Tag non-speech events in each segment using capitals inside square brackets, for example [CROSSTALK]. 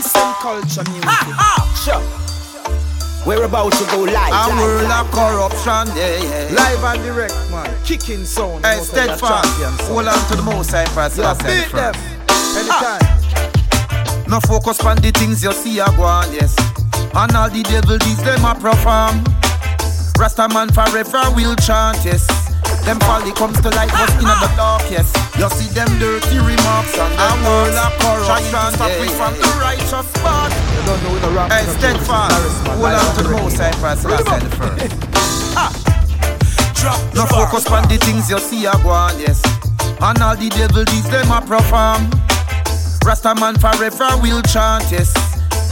Bass and culture music. Sure. We're about to go live. A live, world live, of corruption, yeah, yeah. Live and direct, man. Kicking sound. Hey, most of the steadfast. champion. Hold on to the most high for Yeah, us. beat them. Anytime. Ah. No focus on the things you see a go on, yes. And all the devil deeds them a perform. Rasta man forever will chant, yes. Them folly comes to light what's in the dark, yes. You see them dirty remarks and a world of corruption. Trying to stop we from the righteous path. You don't know the rap. Hey, steadfast. Hold on to the most high us. Last the first. No focus on the things you see a go on, yes. And all the devil deeds them a perform. Rasta man forever will chant, yes.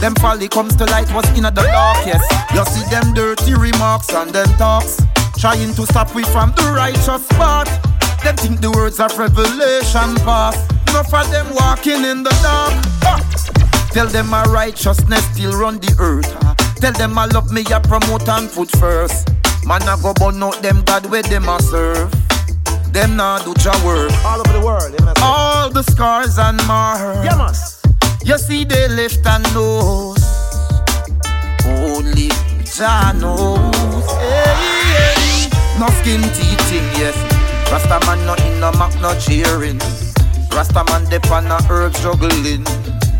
Them folly comes to light what's in the dark, yes. You see them dirty remarks and them talks, trying to stop we from the righteous path. Them think the words of revelation pass. Enough of them walking in the dark. Tell them my righteousness still run the earth. Tell them I love me, I promote and put first. Man, I go burn out them God where them a serve. Them nah do your work. All over the world. You know, say. All the scars and marks. Yeah, man. You see they left and nose. Only Jah knows. Hey, hey. No skin teething, yes. Rasta man no in no mac no cheering. Rasta man dep on a herb juggling.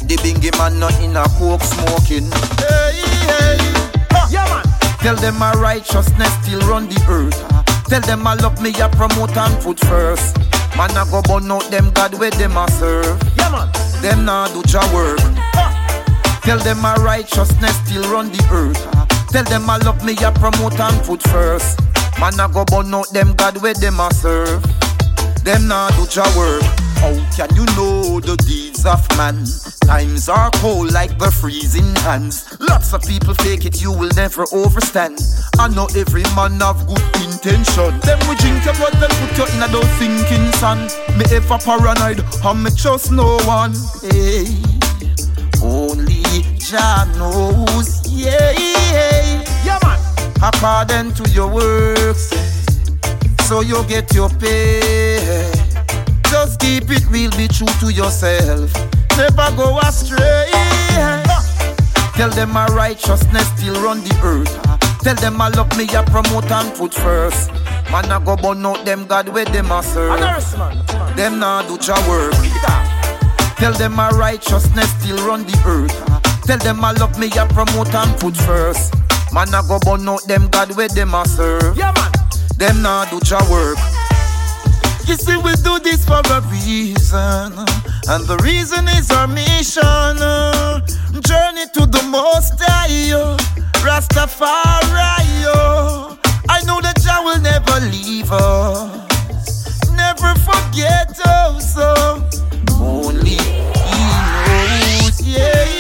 The bingy man no in a coke smoking. Hey, hey. Yeah, man. Tell them my righteousness still run the earth. Tell them I love me, I promote and put first. Man, I go burn out them God where them a serve. Yeah, man. Them nah do your work. Tell them my righteousness still run the earth. Tell them I love me, I promote and put first. Man, I go burn out them God where them a serve. Them nah do your work. How can you know the deeds of man? Times are cold like the freezing hands. Lots of people fake it, you will never overstand. I know every man have good intention. Them we drink your blood, then put you in a those sinking sun. Me ever paranoid, and me trust no one. Hey, only Jah knows. Yeah, yeah. Yeah, man. According to your works, so you get your pay. Just keep it real, be true to yourself. Never go astray. Tell them my righteousness still run the earth. Tell them I love me, I promote and put first. Man, I go burn out them God where them a serve. A man. man. Them nah do your work. Kick it off. Tell them my righteousness still run the earth. Tell them I love me, I promote and put first. Man, I go burn out them God where them a serve. Yeah, man. Them nah do your work. You see, we do this for a reason, and the reason is our mission. Journey to the Most High, oh, Rastafari. oh. I know that Jah will never leave us, never forget us. oh. Only He knows, yeah.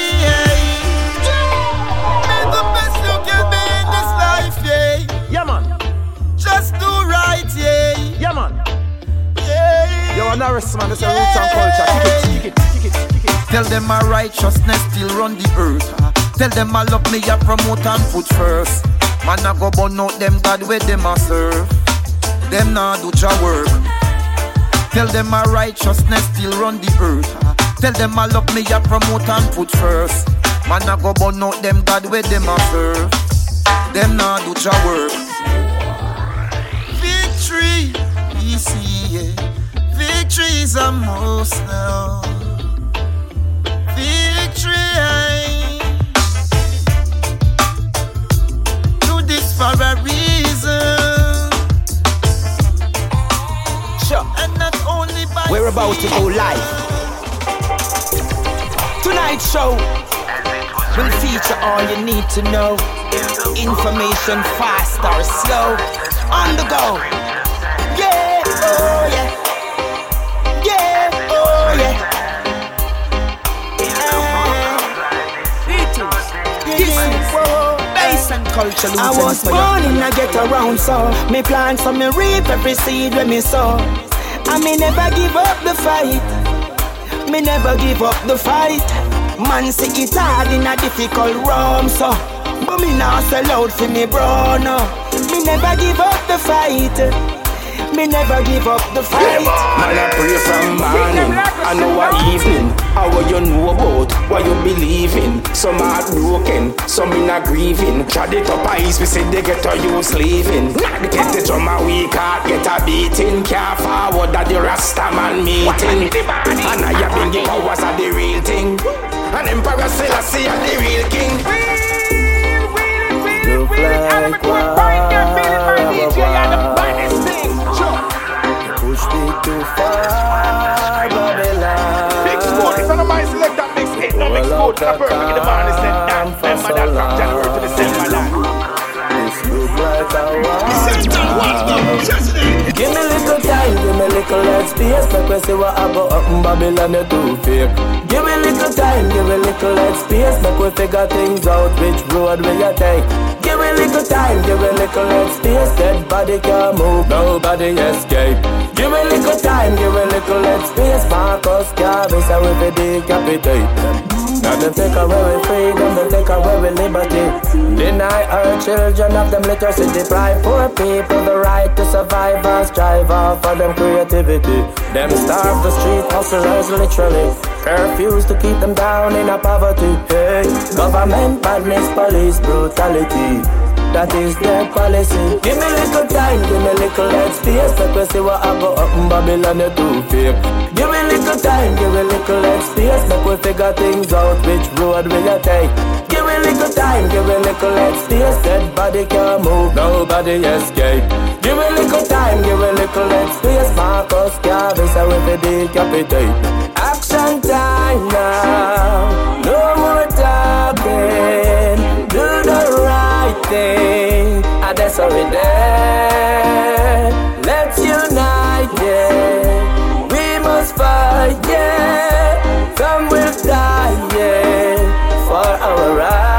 Yeah. Yo, a man. It's a roots and culture. Kick it, kick it, kick it, kick it. Tell them my righteousness still run the earth. Tell them I love me, I promote and put first. Man, I go burn out them God where them a serve. Them nah do your work. Tell them my righteousness still run the earth. Tell them I love me, I promote and put first. Man, I go burn out them God where them a serve. Them nah do your work. Victory, we see it. Victory is a most now. Victory, do this for a reason, Sure. and not only by. We're about to go live. Tonight's show will feature all you need to know. Information fast or slow. On the go. Yeah, oh. Yeah, and culture. I was born in a get around so Me plant so me reap every seed when me sow. And me never give up the fight. Me never give up the fight. Man say it hard in a difficult room, so. But me not sell out for me bro no. Me never give up the fight Me never give up the fight Man, I pray from morning. I know what evening. How what you know about what you believe in. Some heartbroken, some in a grieving. Trod it up ice, we say they get a use leaving. Not the get the drum a weak heart, get a beating. Can't forward that the Rasta man meeting. And I have been give powers are the real thing. And Emperor Selassie are the real king. Look like Push far, Babylon. Big sport, it's on my select that mix hit. No mix sport, the perfect. In the is said that. Remember that from January to December. This look like a Give me little time, give me little less space Make we see what I go up in Babylon, you too fake. Give me little time, give me little less space Make we figure things out, which road will you take? Give me little time, give me little less space Dead body can't move, nobody escape Give me a little time, give me a little less space Marcus Garvey say we fi decapitate them. Now them take away we freedom, them take away we liberty. Deny our children of them literacy Deprive poor people the right to survive and strive for them creativity. Them starve the street hustlers literally. Curfews to keep them down in a poverty. Hey, government badness, police brutality that is their policy. Give me little time, give me little space. Let me see what I go up in Babylon, you too fake. Give me little time, give me little space. Make we figure things out, which road will you take? Give me little time, give me little space. Dead body can't move, nobody escape. Give me little time, give me little space. Marcus Garvey say we fi decapitate. Action time now, no there. Let's unite, yeah. We must fight, yeah. Some will die, yeah, for our rights.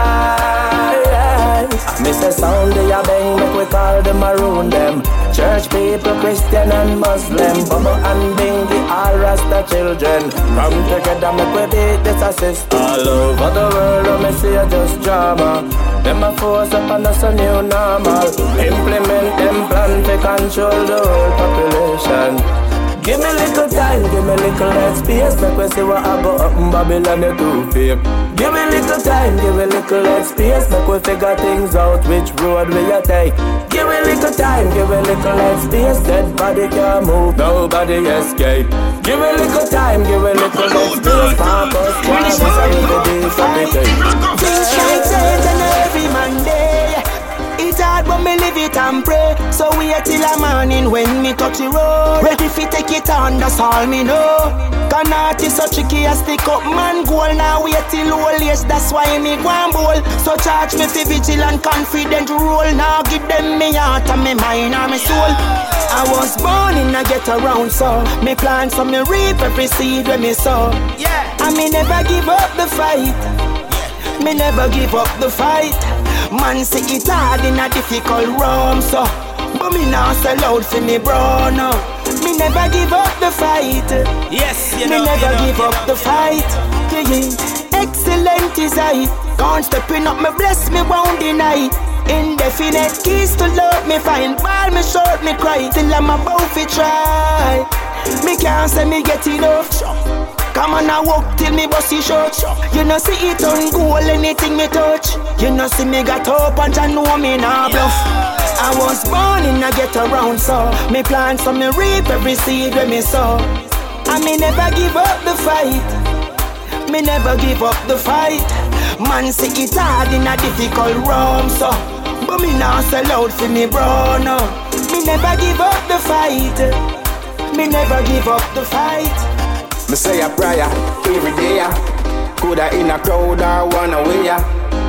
The sound they are bang, make we call them maroon them. Church people, Christian and Muslim, Bobo and Bingy, all Rasta children. Come together, make we beat this assist. All over the world, let me see just drama. Them a force up on us a new normal. Implement them plan to control the whole population. Give me little time, give me little space Make we see what I go up in Babylon, you too fake Give me little time, give me little head space Make we figure things out, which road will you take? Give me little time, give me little head space Dead body can't move, nobody escape. Give me little time, give me little head space Purpose, twice, I will be decapitate Things like change and every Monday hard but me live it and pray. So wait till the morning when me touch the road. Ready fi take it on, that's all me know. Cannot is so tricky I stick up man goal. Now wait till old age, that's why me go and bowl. So charge me fi vigilant, confident rule. Now give them me heart and me mind and me soul. I was born in a get around so Me plant so me reap every seed when me sow. Yeah. And me never give up the fight. Me never give up the fight. Man say it hard in a difficult room, so but me now sell out for me bro, no. Me never give up the fight. Yes, you me know, never you know, give you up know. the fight. Yeah, yeah. Excellent is I. Can't stepping up, me bless me won't deny. Indefinite keys to love me find. Ball me short, me cry till I'm about to try. Me can't say me get enough. Come on, I walk till me bust short. You know see it on goal, anything me touch. You know see me got up and you know me nah bluff. I was born in a get around, so me plant so me reap every seed when me sow. And me never give up the fight. Me never give up the fight. Man see it hard in a difficult room, so but me nah sell out for me bro, no. Me never give up the fight. Me never give up the fight. Me say a prayer every day. yeah. Coulda in a crowd or one away.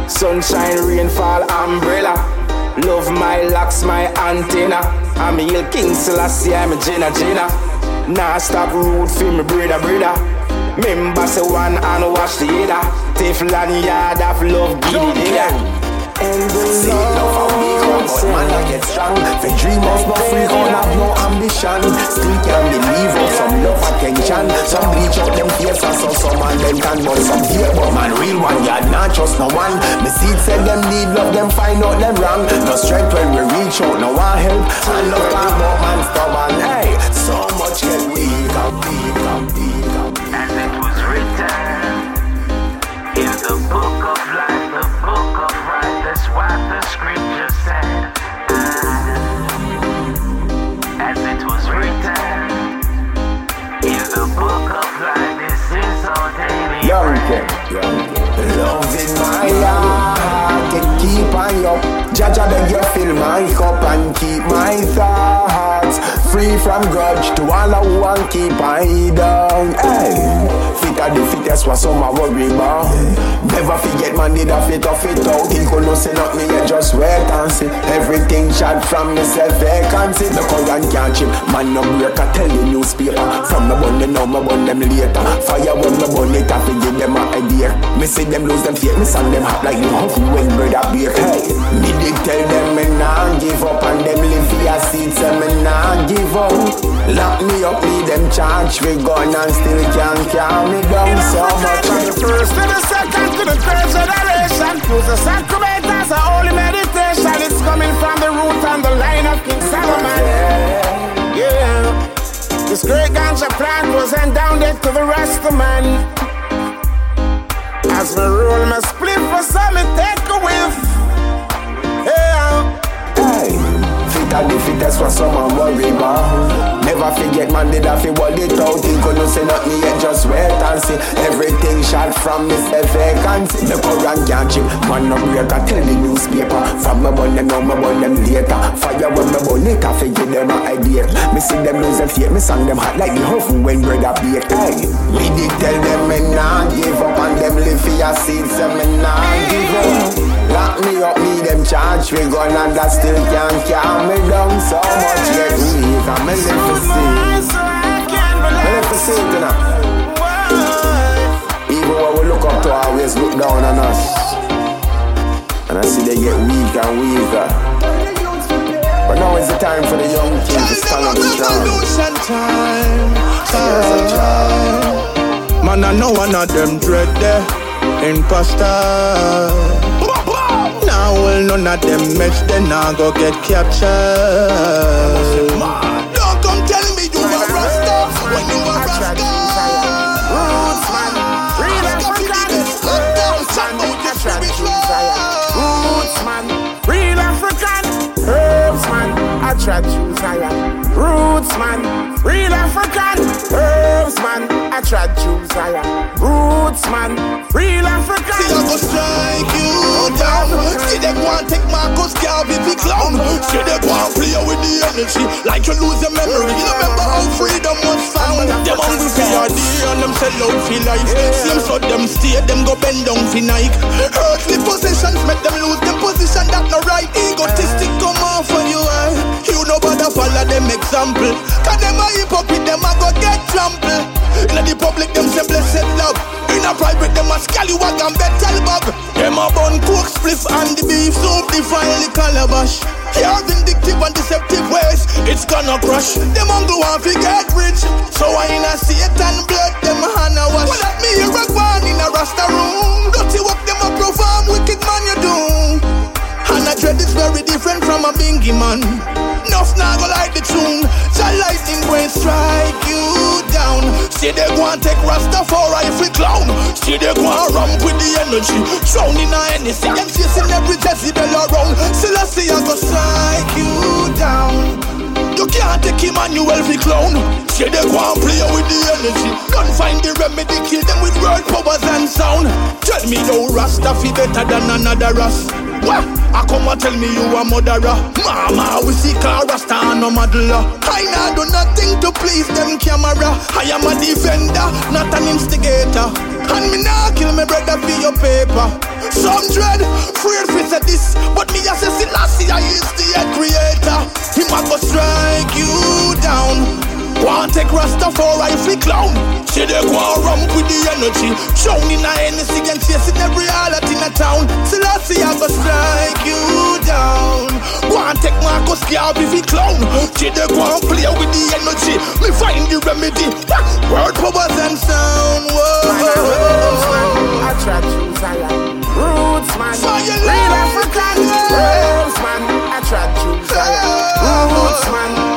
Sunshine, rainfall, umbrella. Love my locks, my antenna. I'm a Hill King Selassie, I'm a Jenna Jenna. Nah stop root for me brother brother. Member say one and watch the other. Teflon yard of love, give it there. The for come but man I get strong For dreamers but free gon' have no ambition Still can't believe of some love attention Some bleach out them face and so some man them can But some hate but man real one yard not trust no one Me see it said them need love them find out them wrong No strength when we reach out no one help And love about man Hey so much can we come deep Love in my heart, keep on up. Jah Jah beg you fill my cup and keep my thoughts free from grudge to all who want keep I down. Hey, fit fittest, what some a worry about. Never forget man did a fit off it out. Could not say not me, you just wait and see. Everything shot from me self vacancy. The current can't chip, man no break. I tell the newspaper from the bun now me bun them later. Fire when me bun it, I give them a idea. Me see them lose them faith, me send them hot like the oven when bread a bake. Hey, me did tell them me nah give up and them live for your seats and me nah give up. Lock me up, me them charge we gun and still can't calm me down so From the first to the second to the third generation. Use the sacrament as a holy meditation. It's coming from the root and the line of King Solomon. Yeah. This great ganja plant was endowed to the rest of man. As me roll my split for some, take a whiff. Fit are the fittest what someone worry about. Never forget man did have to what it out. He couldn't say nothing yet, just wait and see. Everything shot from me self vacancy. The current can't chip, man no break. Tell the newspaper. From my bun them now, my bun them later. Fire when my bun it, I forget them a idea. Me see them lose them faith, me sang them hot like the oven when bread a bake. Hey, me did tell them me nah give up and them live for your seeds and me nah give up. Me up, me them charge we gun and that still can't calm me down so much yet weak. I'm a live for see it, you know. Even when we look up to always look down on us. And I see they get weaker and weaker. But now is the time for the young king to stand up strong. Revolution time, time. Man, I know one of them dread there, imposter. Now well none of them match, then I go get captured. Don't come tell me you rasta when you a rasta. Roots man, real African. Herbs man, I try to choose. Roots man, real African. Herbs man, I try to. Roots man, real African. Herbs man, I try to higher. Roots man, real African. See, I go strike you down. See them want take Marcus Garvey big clown. See them want play with the energy like you lose your memory. You remember how freedom was found? Them hungry for your day and them sell out for life. Same so them stay, them go bend down for Nike. Earthly possessions make them lose them position that no right. Egotistic come off for you. eh? You know bother follow them example. Cause them a hypocrite, them a go get trampled. In the public, them say blessed love. In a private, them a scallywag and betel bug. Them a bun coke spliff and the beef soup, the finally calabash. Here vindictive and deceptive ways, it's gonna crush. Them hungry want to get rich, so I in a Satan blood, them hand wash. Well, let me hear a in a rasta room. Dirty work, them a perform, wicked man you do. And I dread is very different from a bingy man. Enough now go like the tune. The lightning will strike you down. See they go and take Rastafari if we clown. See they go and ramp with the energy. Drown in a anything. Them chasing every decibel around. Still I see go strike you down. You can't take Emmanuel fi clown. See they go and play with the energy. Don't find the remedy, kill them with word powers and sound. Tell me no Rasta fi better than another Ras. I come and tell me you a murderer. Mama, we see car and no muddler. I nah do nothing to please them camera. I am a defender, not an instigator. And me nah kill me brother for your paper. Some dread, afraid fi say this, but me a say Selassie I is the creator. He a go strike you down. Want take Rastafari if we clown. See they go ramp with the energy. Drown in a Hennessy and chasing every harlot in a town. Selassie I go strike you down. Want take Marcus Garvey if we clown. See they go and play with the energy. Me find the remedy. Word powers and sound. Man, I roots man, I try to choose higher. Roots man, real. African. Herbs man, I try to choose higher. Roots man,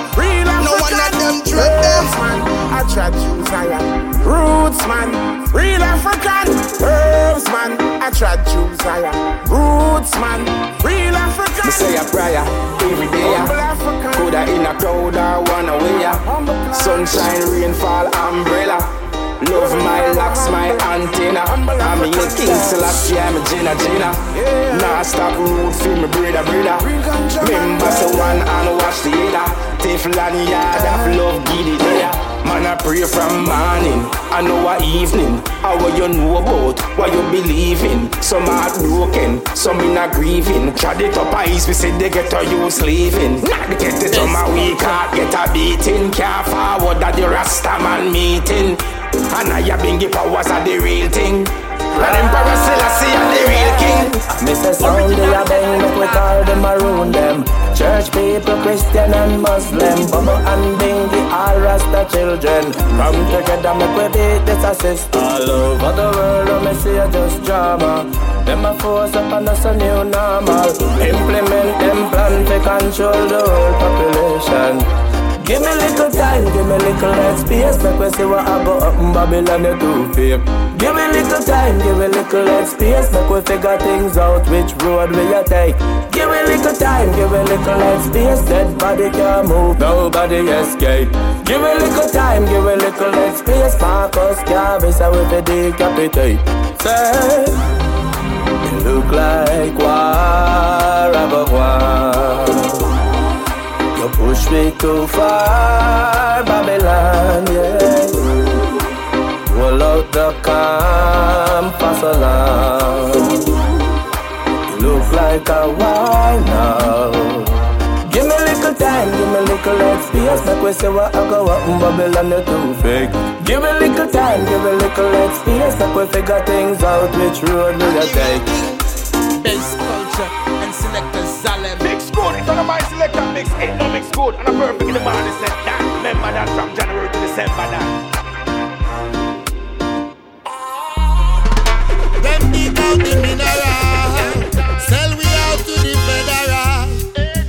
Herbs man, I try to choose higher. Roots man, real African. Herbs man, I try to choose higher. Roots man, real African. Me say a prayer every day. Coulda in a crowd or one away. Sunshine, rainfall, umbrella. Love my locks, my antenna. I'm a young king Selassie, I'm a Gina Gina. Nah, stop root for me, brother, brother. Remember, so one and watch the other. Teflon yard of love, it there. Man, I pray from morning, I know a evening. How what you know about what you believe in? Some heart broken, some in a grieving. Trod it up ice, we said they get a you slaving. Not get it on my weak heart, get a beating. Can't forward that the Rasta man meeting. And I have been give powers are the real thing. And Emperor Selassie are the real king. Mr. Sound, they are bang, make we call them maroon them. Church people, Christian and Muslim, Bobo and Bingy, all Rasta children. Come together, make we beat this assist. All over the world, let me see just drama. Them a force up on us a new normal. Implement them plan to control the whole population. Give me little time, give me little space. Make we see what I go up in Babylon, you too fake Give me little time, give me little space. Make we figure things out, which road we a take? Give me little time, give me little space. Dead body can't move, nobody escape. Give me little time, give me little space. Marcus Garvey, so we fi decapitate. Say, you look like war, war you push me too far, Babylon, yeah. Roll out the campus alarm. You look like a war now. Give me a little time, give me a little space Make we say what I go up in Babylon, you too fake Give me a little time, give me a little space Make we figure things out, which road will you take Bass it's on a my selector mix Ain't no mix good, and I'm perfect in the They said that, remember that from January to December that. Them dig out the mineral Sell we out to the federal.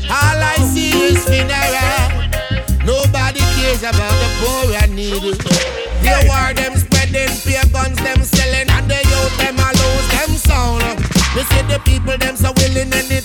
All I see is funeral Nobody cares about the poor and needy. They war them spreading, peer guns them selling And the youth them a lose them sound We see the people them so willing anytime for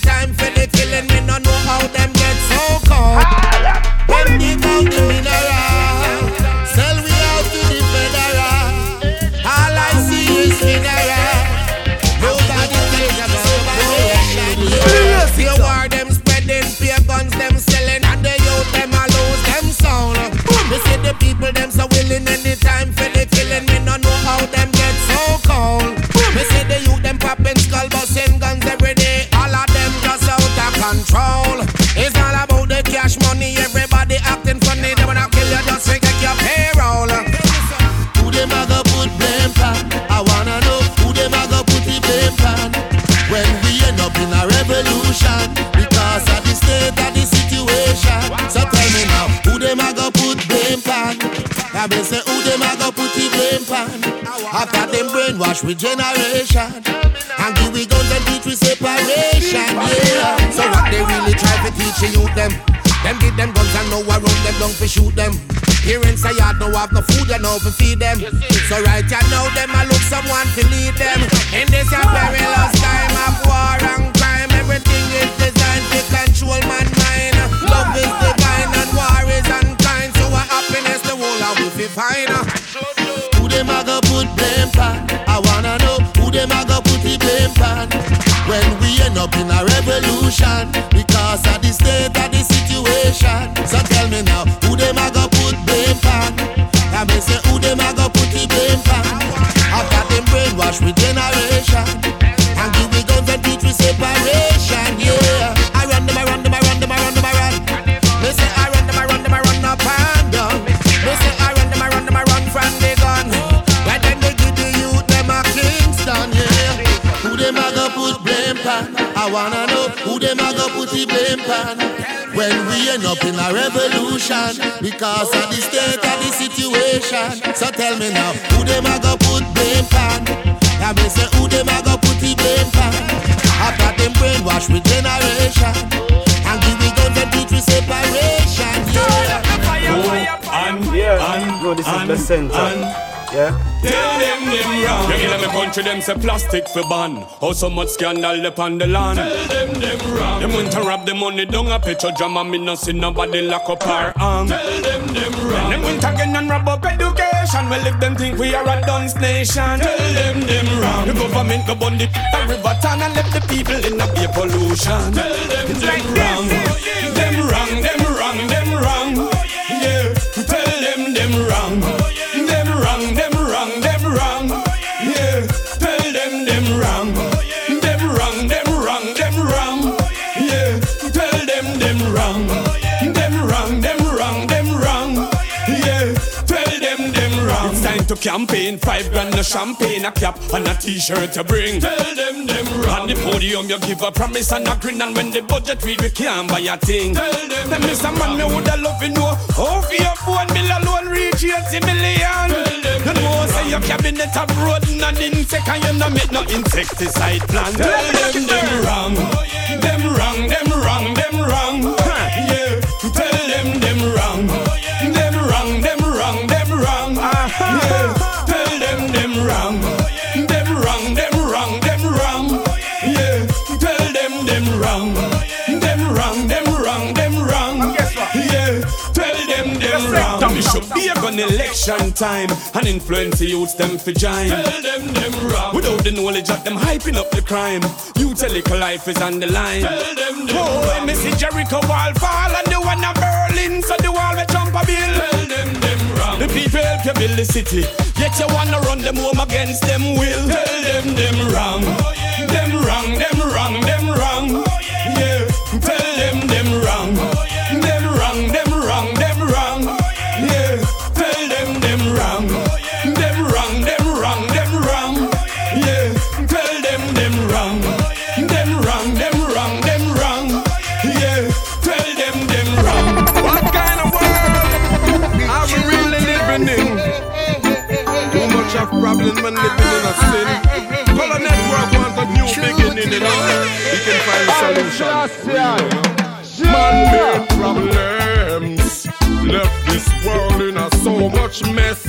brainwash with generation And give we guns and teach we separation, yeah So what they really try to teach the youth them them give them guns and know around them don't fi shoot them. Parents say yard no have no food and no fi feed them. So right now them because of the state of the situation. So tell me now, who them a go put blame pan? I may say who them a go put the blame pan? After them brainwash with generation and give we guns and teach we separation. Yeah. And, yeah. and, No, this is and, the center. And, Yeah. Country them say plastic for ban. Oh so much scandal upon the land. Tell them them wrong. Them went to rob the money down a petro drama. Me no see nobody lock up our arm. Tell them them wrong. Them went again and rob up education. Well if them think we are a dunce nation. Tell them them wrong. The government go burn the river town and left the people in a be pollution. Tell them it's them like wrong. This. Campaign. Five grand no champagne, a cap and a t-shirt to bring. Tell them them wrong. On the podium you give a promise and a grin, and when the budget read we can't buy a thing. Tell them them Mr. Man, me woulda love to know how for your phone bill alone reach 80 million. Tell them you know say your cabinet a broad and insect and you no make no insecticide plan. Tell them them wrong, them wrong, them wrong, them wrong. [LAUGHS] Yeah, tell them them wrong, should be a gun election time and influence the youths them for join. Tell them them wrong. Without the knowledge of them hyping up the crime. You tell it life is on the line. Tell them them oh, wrong. me see Jericho wall fall and the one of Berlin, so the wall will jump a bill. Tell them them wrong. The people help you build the city, yet you wanna run them home against them will. Tell them them wrong. Oh, yeah. Them wrong, them wrong, them wrong. Problems when living in a sin. Color Network wants a new beginning, you know. We can find a solution. Man-made problems left this world in a so much mess.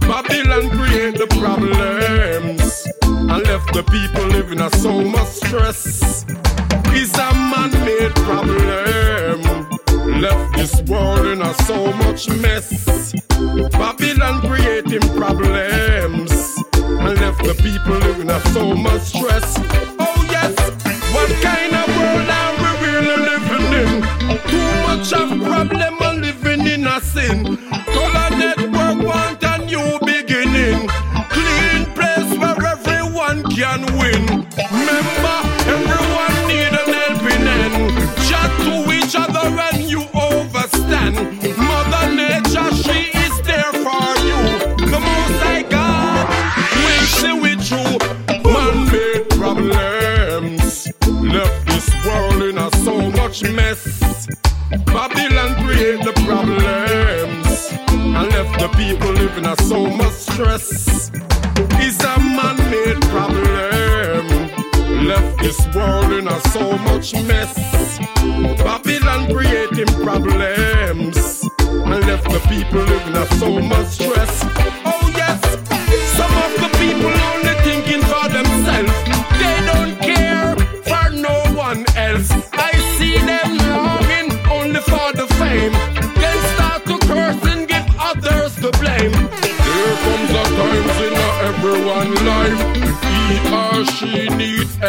Babylon create the problems and left the people living in a so much stress. Is a man-made problem left this world in a so much mess. Babylon creating problems and left the people in so much stress. Oh yes, what kind of world are we really living in? Too much of problem and living in a sin. Color network want a new beginning, clean place where everyone can win. Much mess. Babylon creating problems and left the people living in so much stress. Oh yes, some of the people only thinking for themselves. They don't care for no one else. I see them longing only for the fame. Then start to curse and give others the blame. There comes a times in everyone's life. He or she needs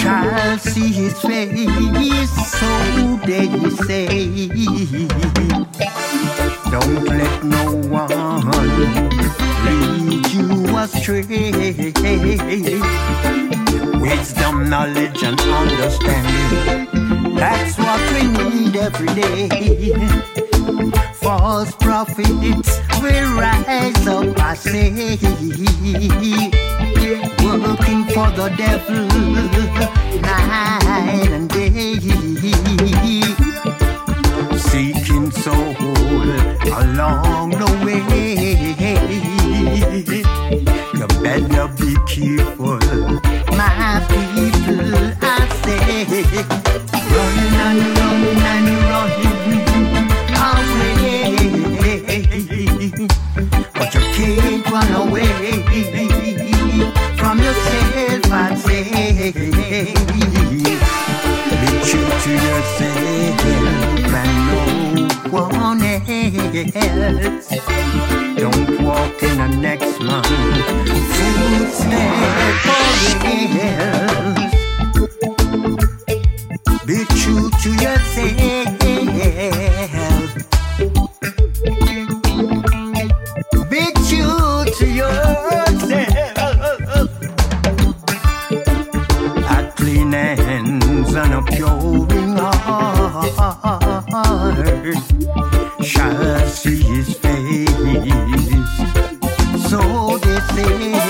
shall see his face. So they say, don't let no one lead you astray. Wisdom, knowledge, and understanding. That's what we need every day false prophets will rise up, I say working for the devil night and day. Seeking soul along the way. You better be careful, my people. I say, running and running and running. else. Don't walk in the next month. Footsteps for real. me.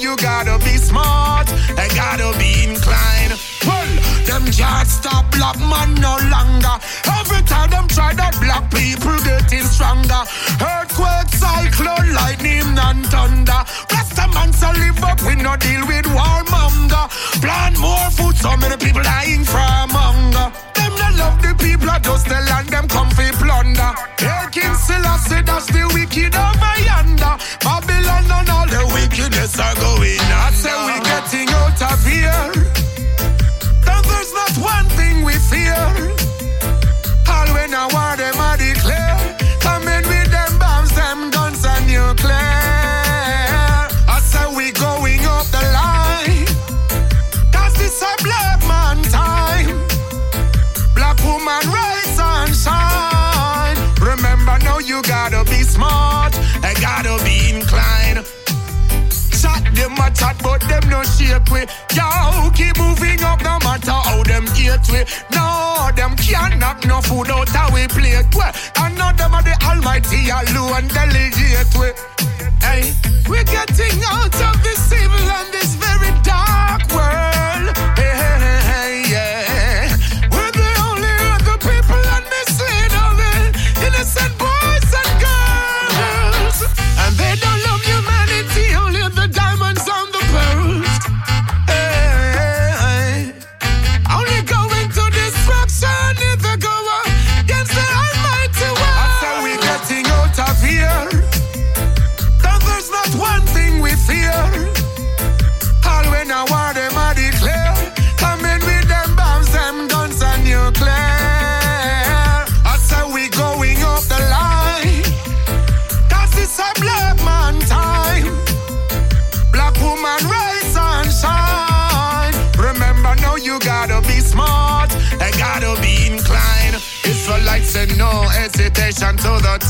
you gotta be smart and gotta be inclined. Well, them just stop black man no longer. Every time them try that black people getting stronger. Earthquake, cyclone, lightning and thunder. Rasta man so live up, we no deal with warmonger. Plant more food, so many people dying from hunger. Them no love the people, just the land them come for plunder. Taking Selassie, that's the wicked are going. Chat, but them no shape we. Yo, keep moving up no matter how them hate we. No, them can't knock no food out how we plate we. And none them are the almighty alone delegate we. Hey, we're getting out of this evil and this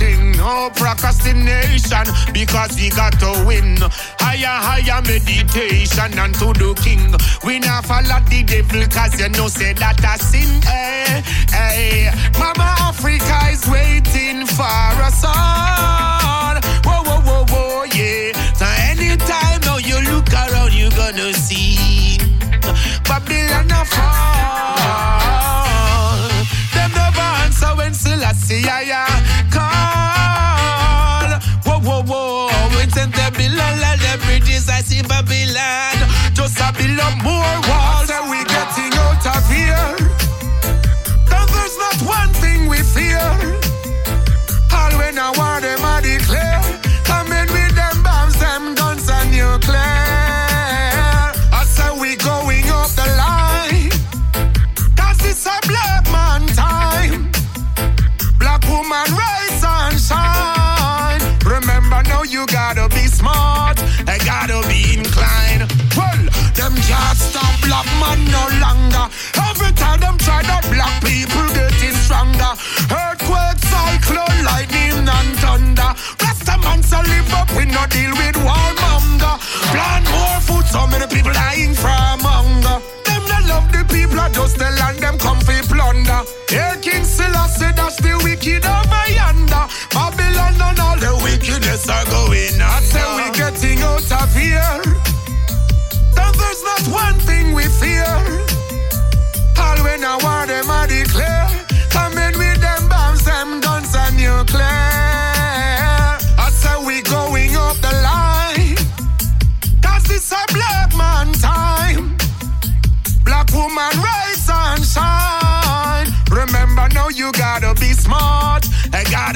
no procrastination because we got to win. Higher, higher meditation and to the king. We not follow the devil cause you know say that a sin. Hey, hey. Mama Africa is waiting for us all. Whoa, whoa, whoa, whoa, yeah. So anytime now you look around, you gonna see Babylon fall. Them never answer when Selassie I call. Let them bridges, I see Babylon. Just a build up more walls. And we getting out of here. Then there's not one thing we fear. All when I war them I declare. Coming with them bombs, them guns and nuclear. Man no longer. Every time them try that black people getting stronger. Earthquake, cyclone, lightning and thunder.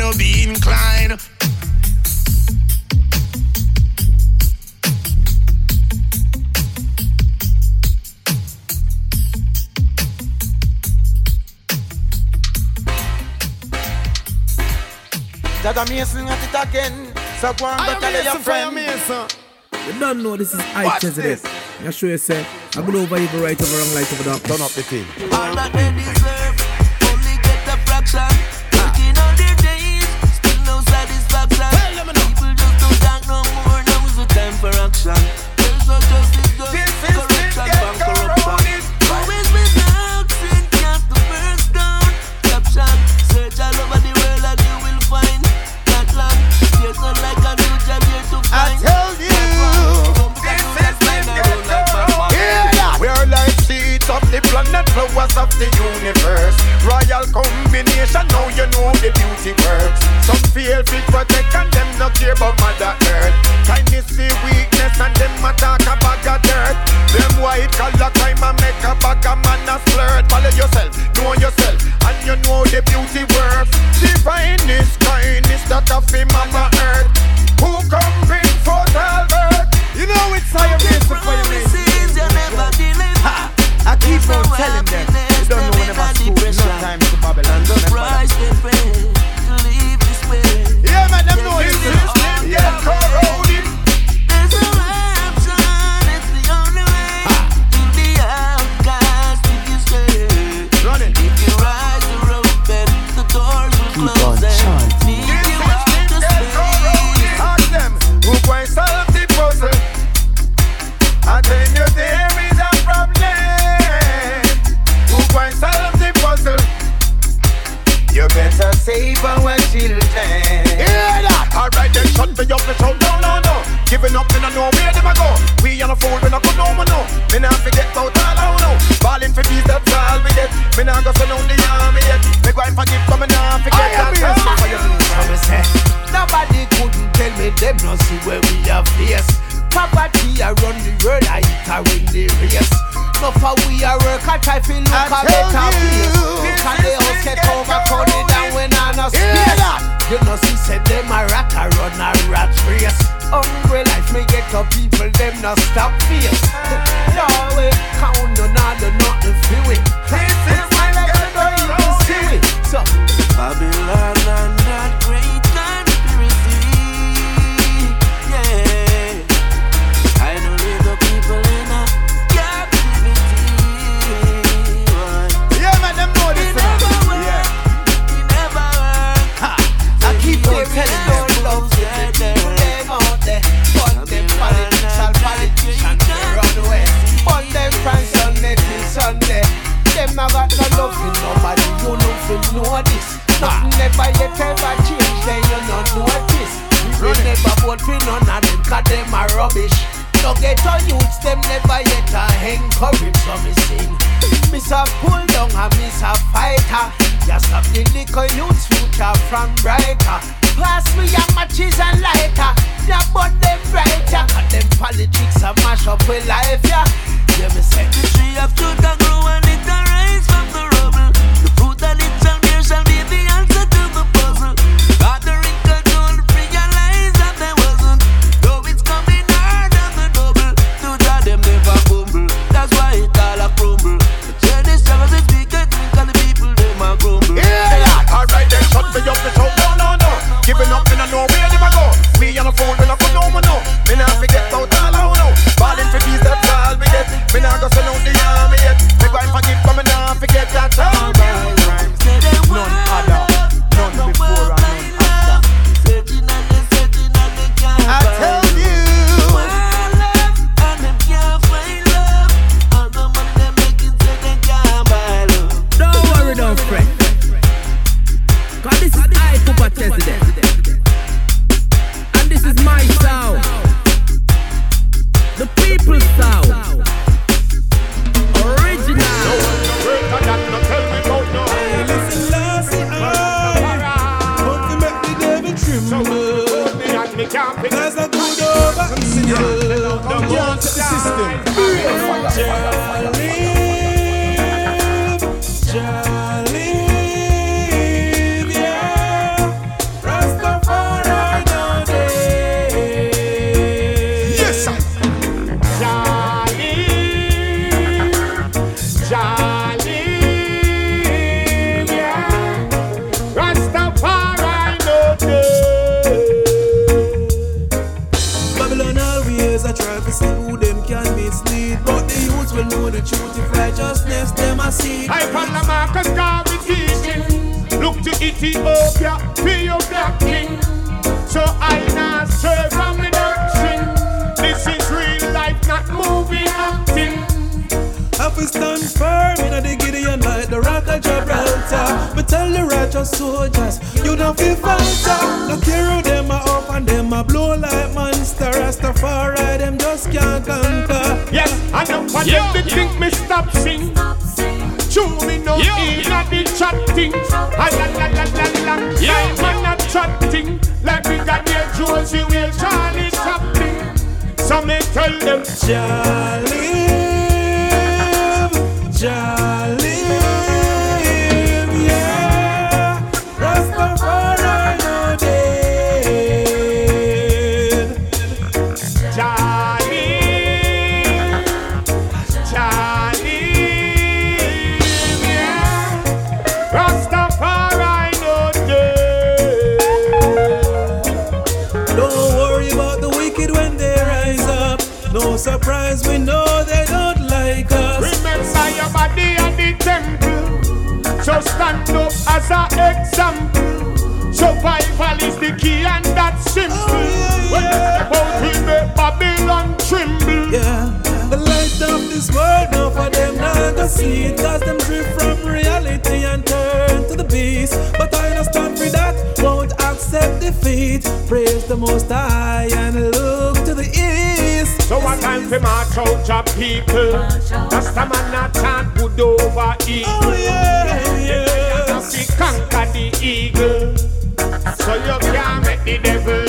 I gotta be inclined. Dada Mason at it again. So go and go tell your friend. You don't know this is eh? I Watch Chesedek. I show you say, I'm go over evil, right over wrong, light over dark. Turn up the thing. protect and them no care about mother earth. Kindness see weakness and them attack a bag of dirt. Them white collar crime and make a bag of man a flirt. Follow yourself, know yourself, and you know the beauty worth Divine is kindness that a fi mama earth. So what time for march out your people? That's the man that chant good over evil. Oh yeah, yeah. We conquer the eagle. So you can't make the devil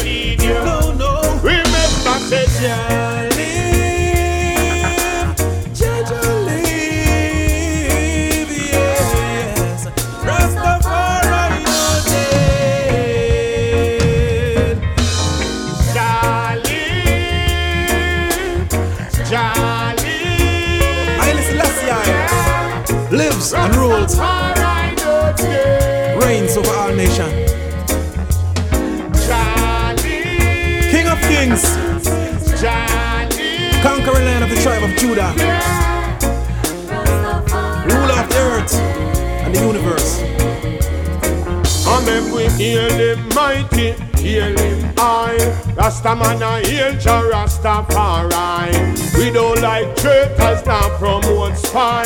of Judah, ruler of the earth and the universe. Hail him mighty, hail him high. Rasta man a Jah Rastafari. We don't like traitors, now promote spy.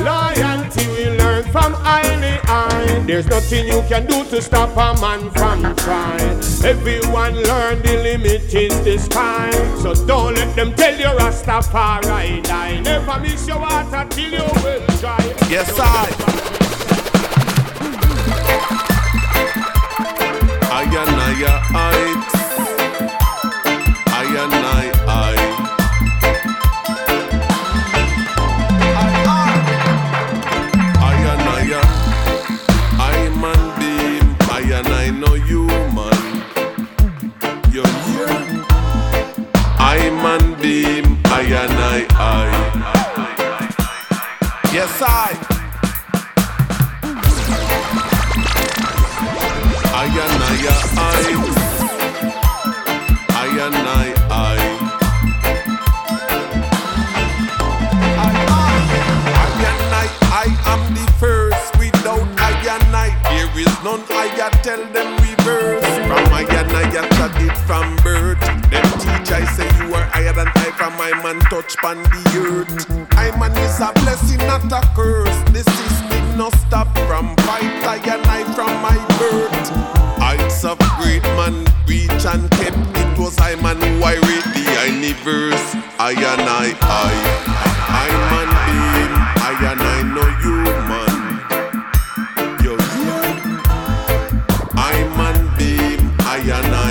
Loyalty we learn from highly high. There's nothing you can do to stop a man from trying. Everyone learn the limit is the sky. So don't let them tell you Rastafari die. Never miss your water till you will dry. Yes, I. Ayanaya heights. Touch pan the earth. I man is a blessing not a curse. The system no stop from fight Ayanai from my birth. Heights of great man reach and kept. It was I man who I read the universe. I and I, I I man beam I and I know you Yo, yeah I I and I, I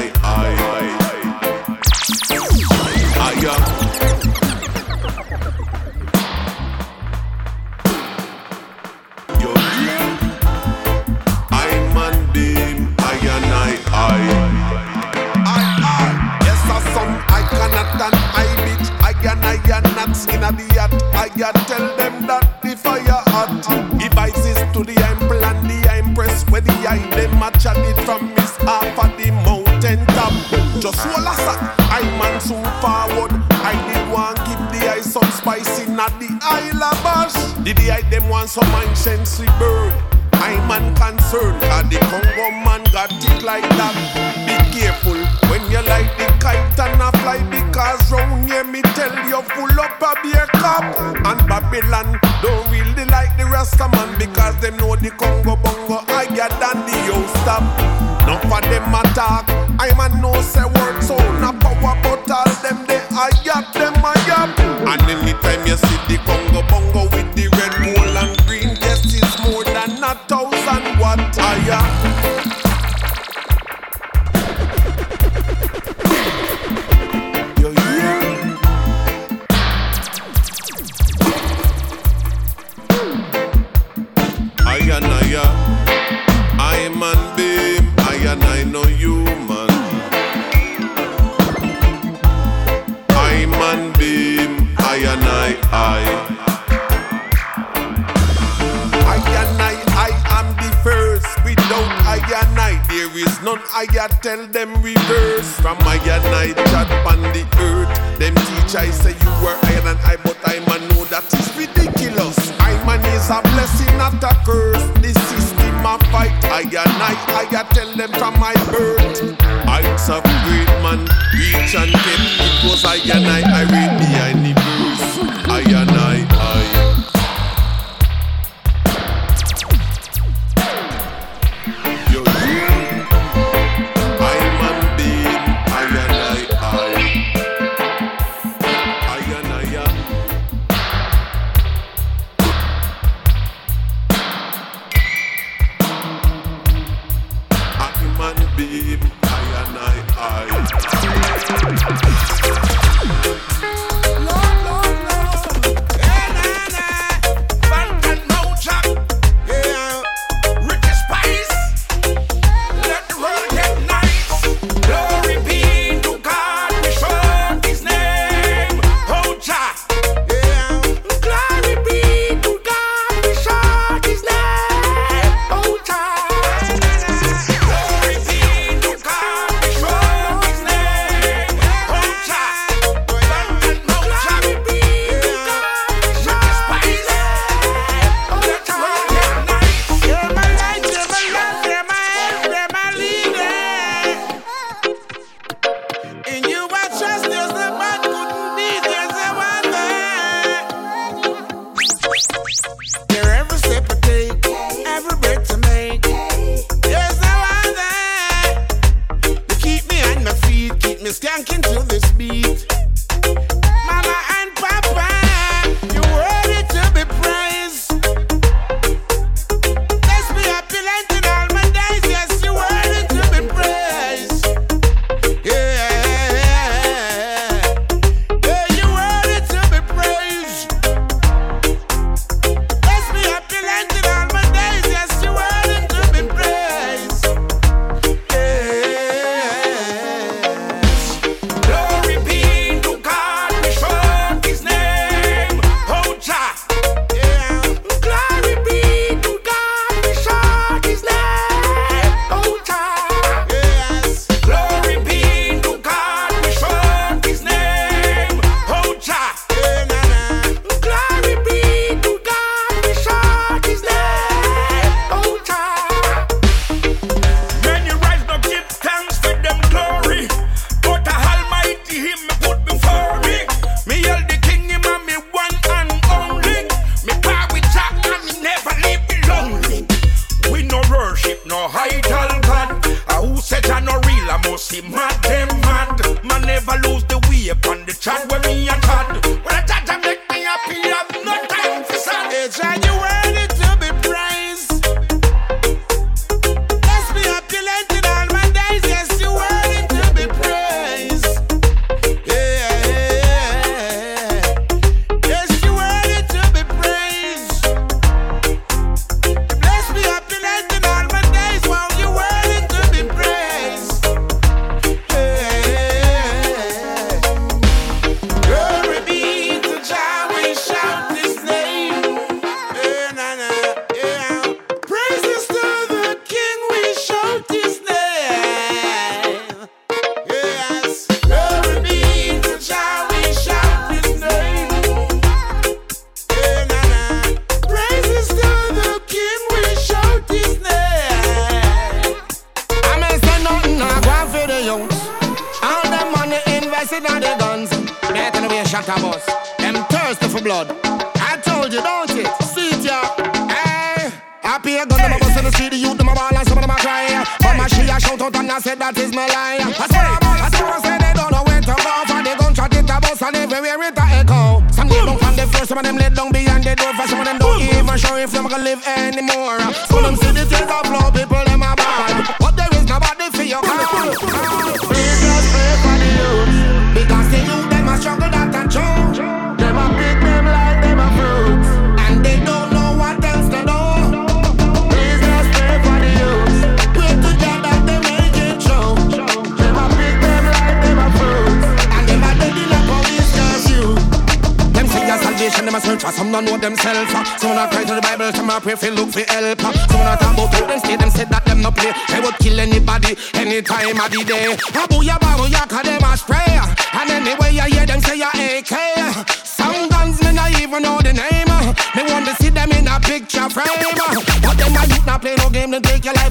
there is none. I tell them reverse. From and I, chat on the earth. Them teach I say you were higher than I, but I man know that is ridiculous. I man is a blessing, not a curse. The system a fight. I and I, tell them from my birth. Heights of great man, reach and kept. It was I and I, I read behind the verse. I and I.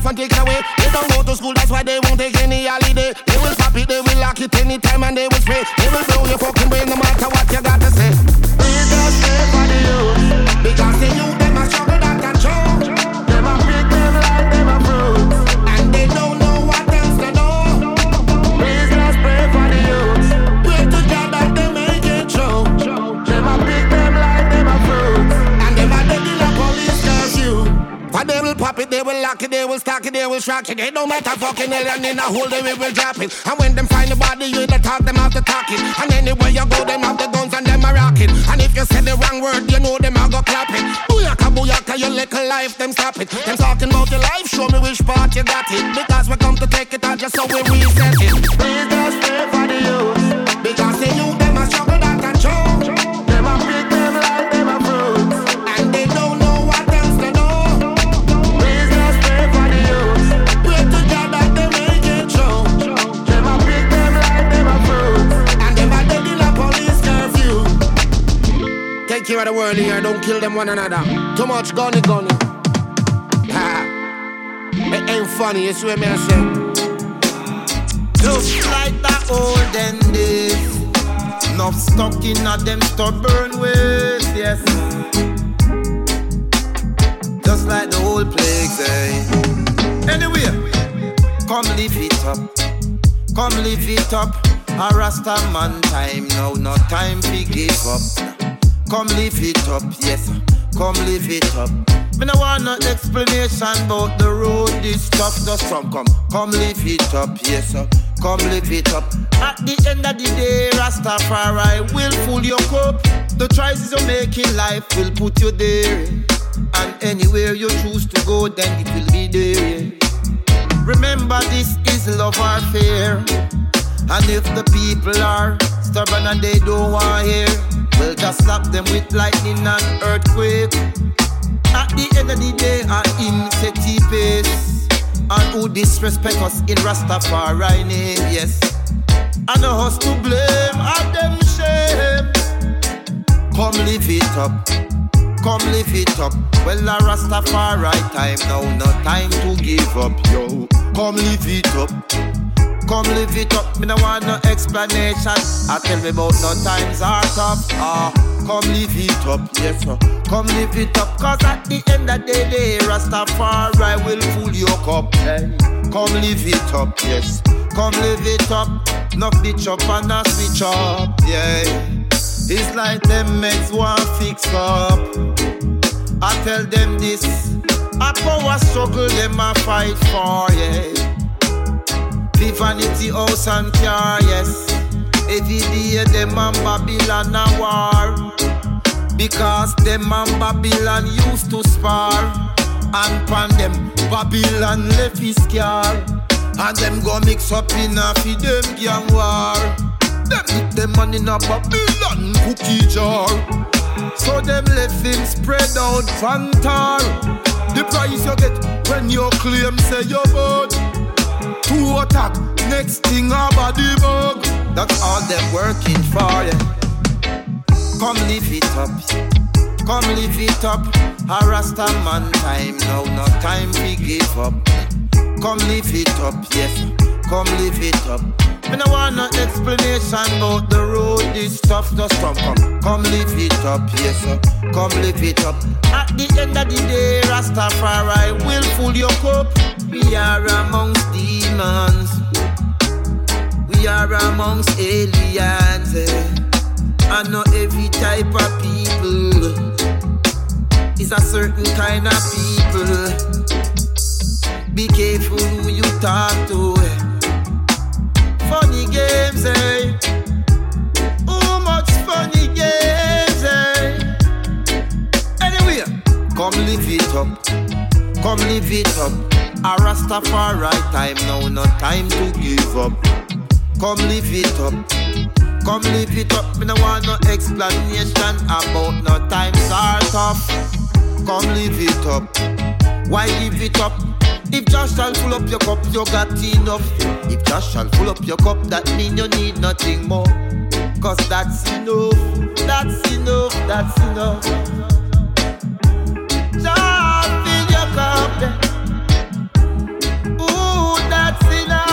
and take away. They don't go to school, that's why they won't take any holiday. They will pop it, they will lock it anytime and they will spray. They will blow your fucking brain no matter what you got to say. Please just pray for the youth, because the youth it, they will lock it, they will stack it, they will shock it. They don't matter fucking alien in a hole, they will drop it. And when them find the body, you the talk, them have to talk it. And anywhere you go, them have the guns and them a rock it. And if you say the wrong word, you know them a go clap it. Booyaka, booyaka, your little life, them stop it. Them talking about your life, show me which part you got it. Because we come to take it out just so we reset it. Please just pray care of the world here, don't kill them one another. Too much gunny gunny. Ha. It ain't funny, you swear me I say. Just like the olden days. Enough stuck in a them stubborn ways, yes. Just like the old plagues, eh. Anyway, come live it up. Come live it up. A Rasta man time now, no time to give up. Come live it up, yes. Come live it up. Me no want no explanation about the road this stuff just from come. Come live it up, yes. Come live it up. At the end of the day, Rastafari will full your cup. The choices you make in life will put you there. And anywhere you choose to go, then it will be there. Remember, this is love or fear. And if the people are stubborn and they don't want to hear, we'll just slap them with lightning and earthquake. At the end of the day, I him the pace. And who disrespect us in Rastafari name, yes. I know us to blame, and them shame. Come live it up, come live it up. Well, a Rastafari time now, no time to give up, yo. Come live it up. Come live it up, me no want no explanation. I tell me about no times are tough. Ah, come live it up, yes sir. Come live it up, cause at the end of the day, Rastafari will fool your cup. Hey. Come live it up, yes. Come live it up. No bitch up and a switch up, yeah. It's like them mates want fix up. I tell them this, a power struggle them a fight for, yeah. The vanity house and car, yes. Every day them and Babylon a war. Because them and Babylon used to spar. And pan them, Babylon left his car. And them go mix up in a fi them gang war. Them put them man in a Babylon cookie jar. So them left him spread out fantar. The price you get when you claim say you're bad. To attack, next thing a body bug. That's all them working for, yeah. Come live it up, come live it up. A Rasta man time now, no time to give up. Come live it up, yes. Come live it up. Me no want no explanation about the road. This stuff just come, come, come live it up, yes sir. Come live it up. At the end of the day, Rastafari will fill your cup. We are amongst demons. We are amongst aliens. Eh. I know every type of people is a certain kind of people. Be careful who you talk to. Eh. Funny games, eh? Come live it up. Come live it up. A Rastafari time now, no time to give up. Come live it up. Come live it up. Me no want no explanation about no times are tough. Come live it up. Why give it up? If Jah shall full up your cup, you got enough. If Jah shall full up your cup, that mean you need nothing more. Cause that's enough, that's enough, that's enough. Sina.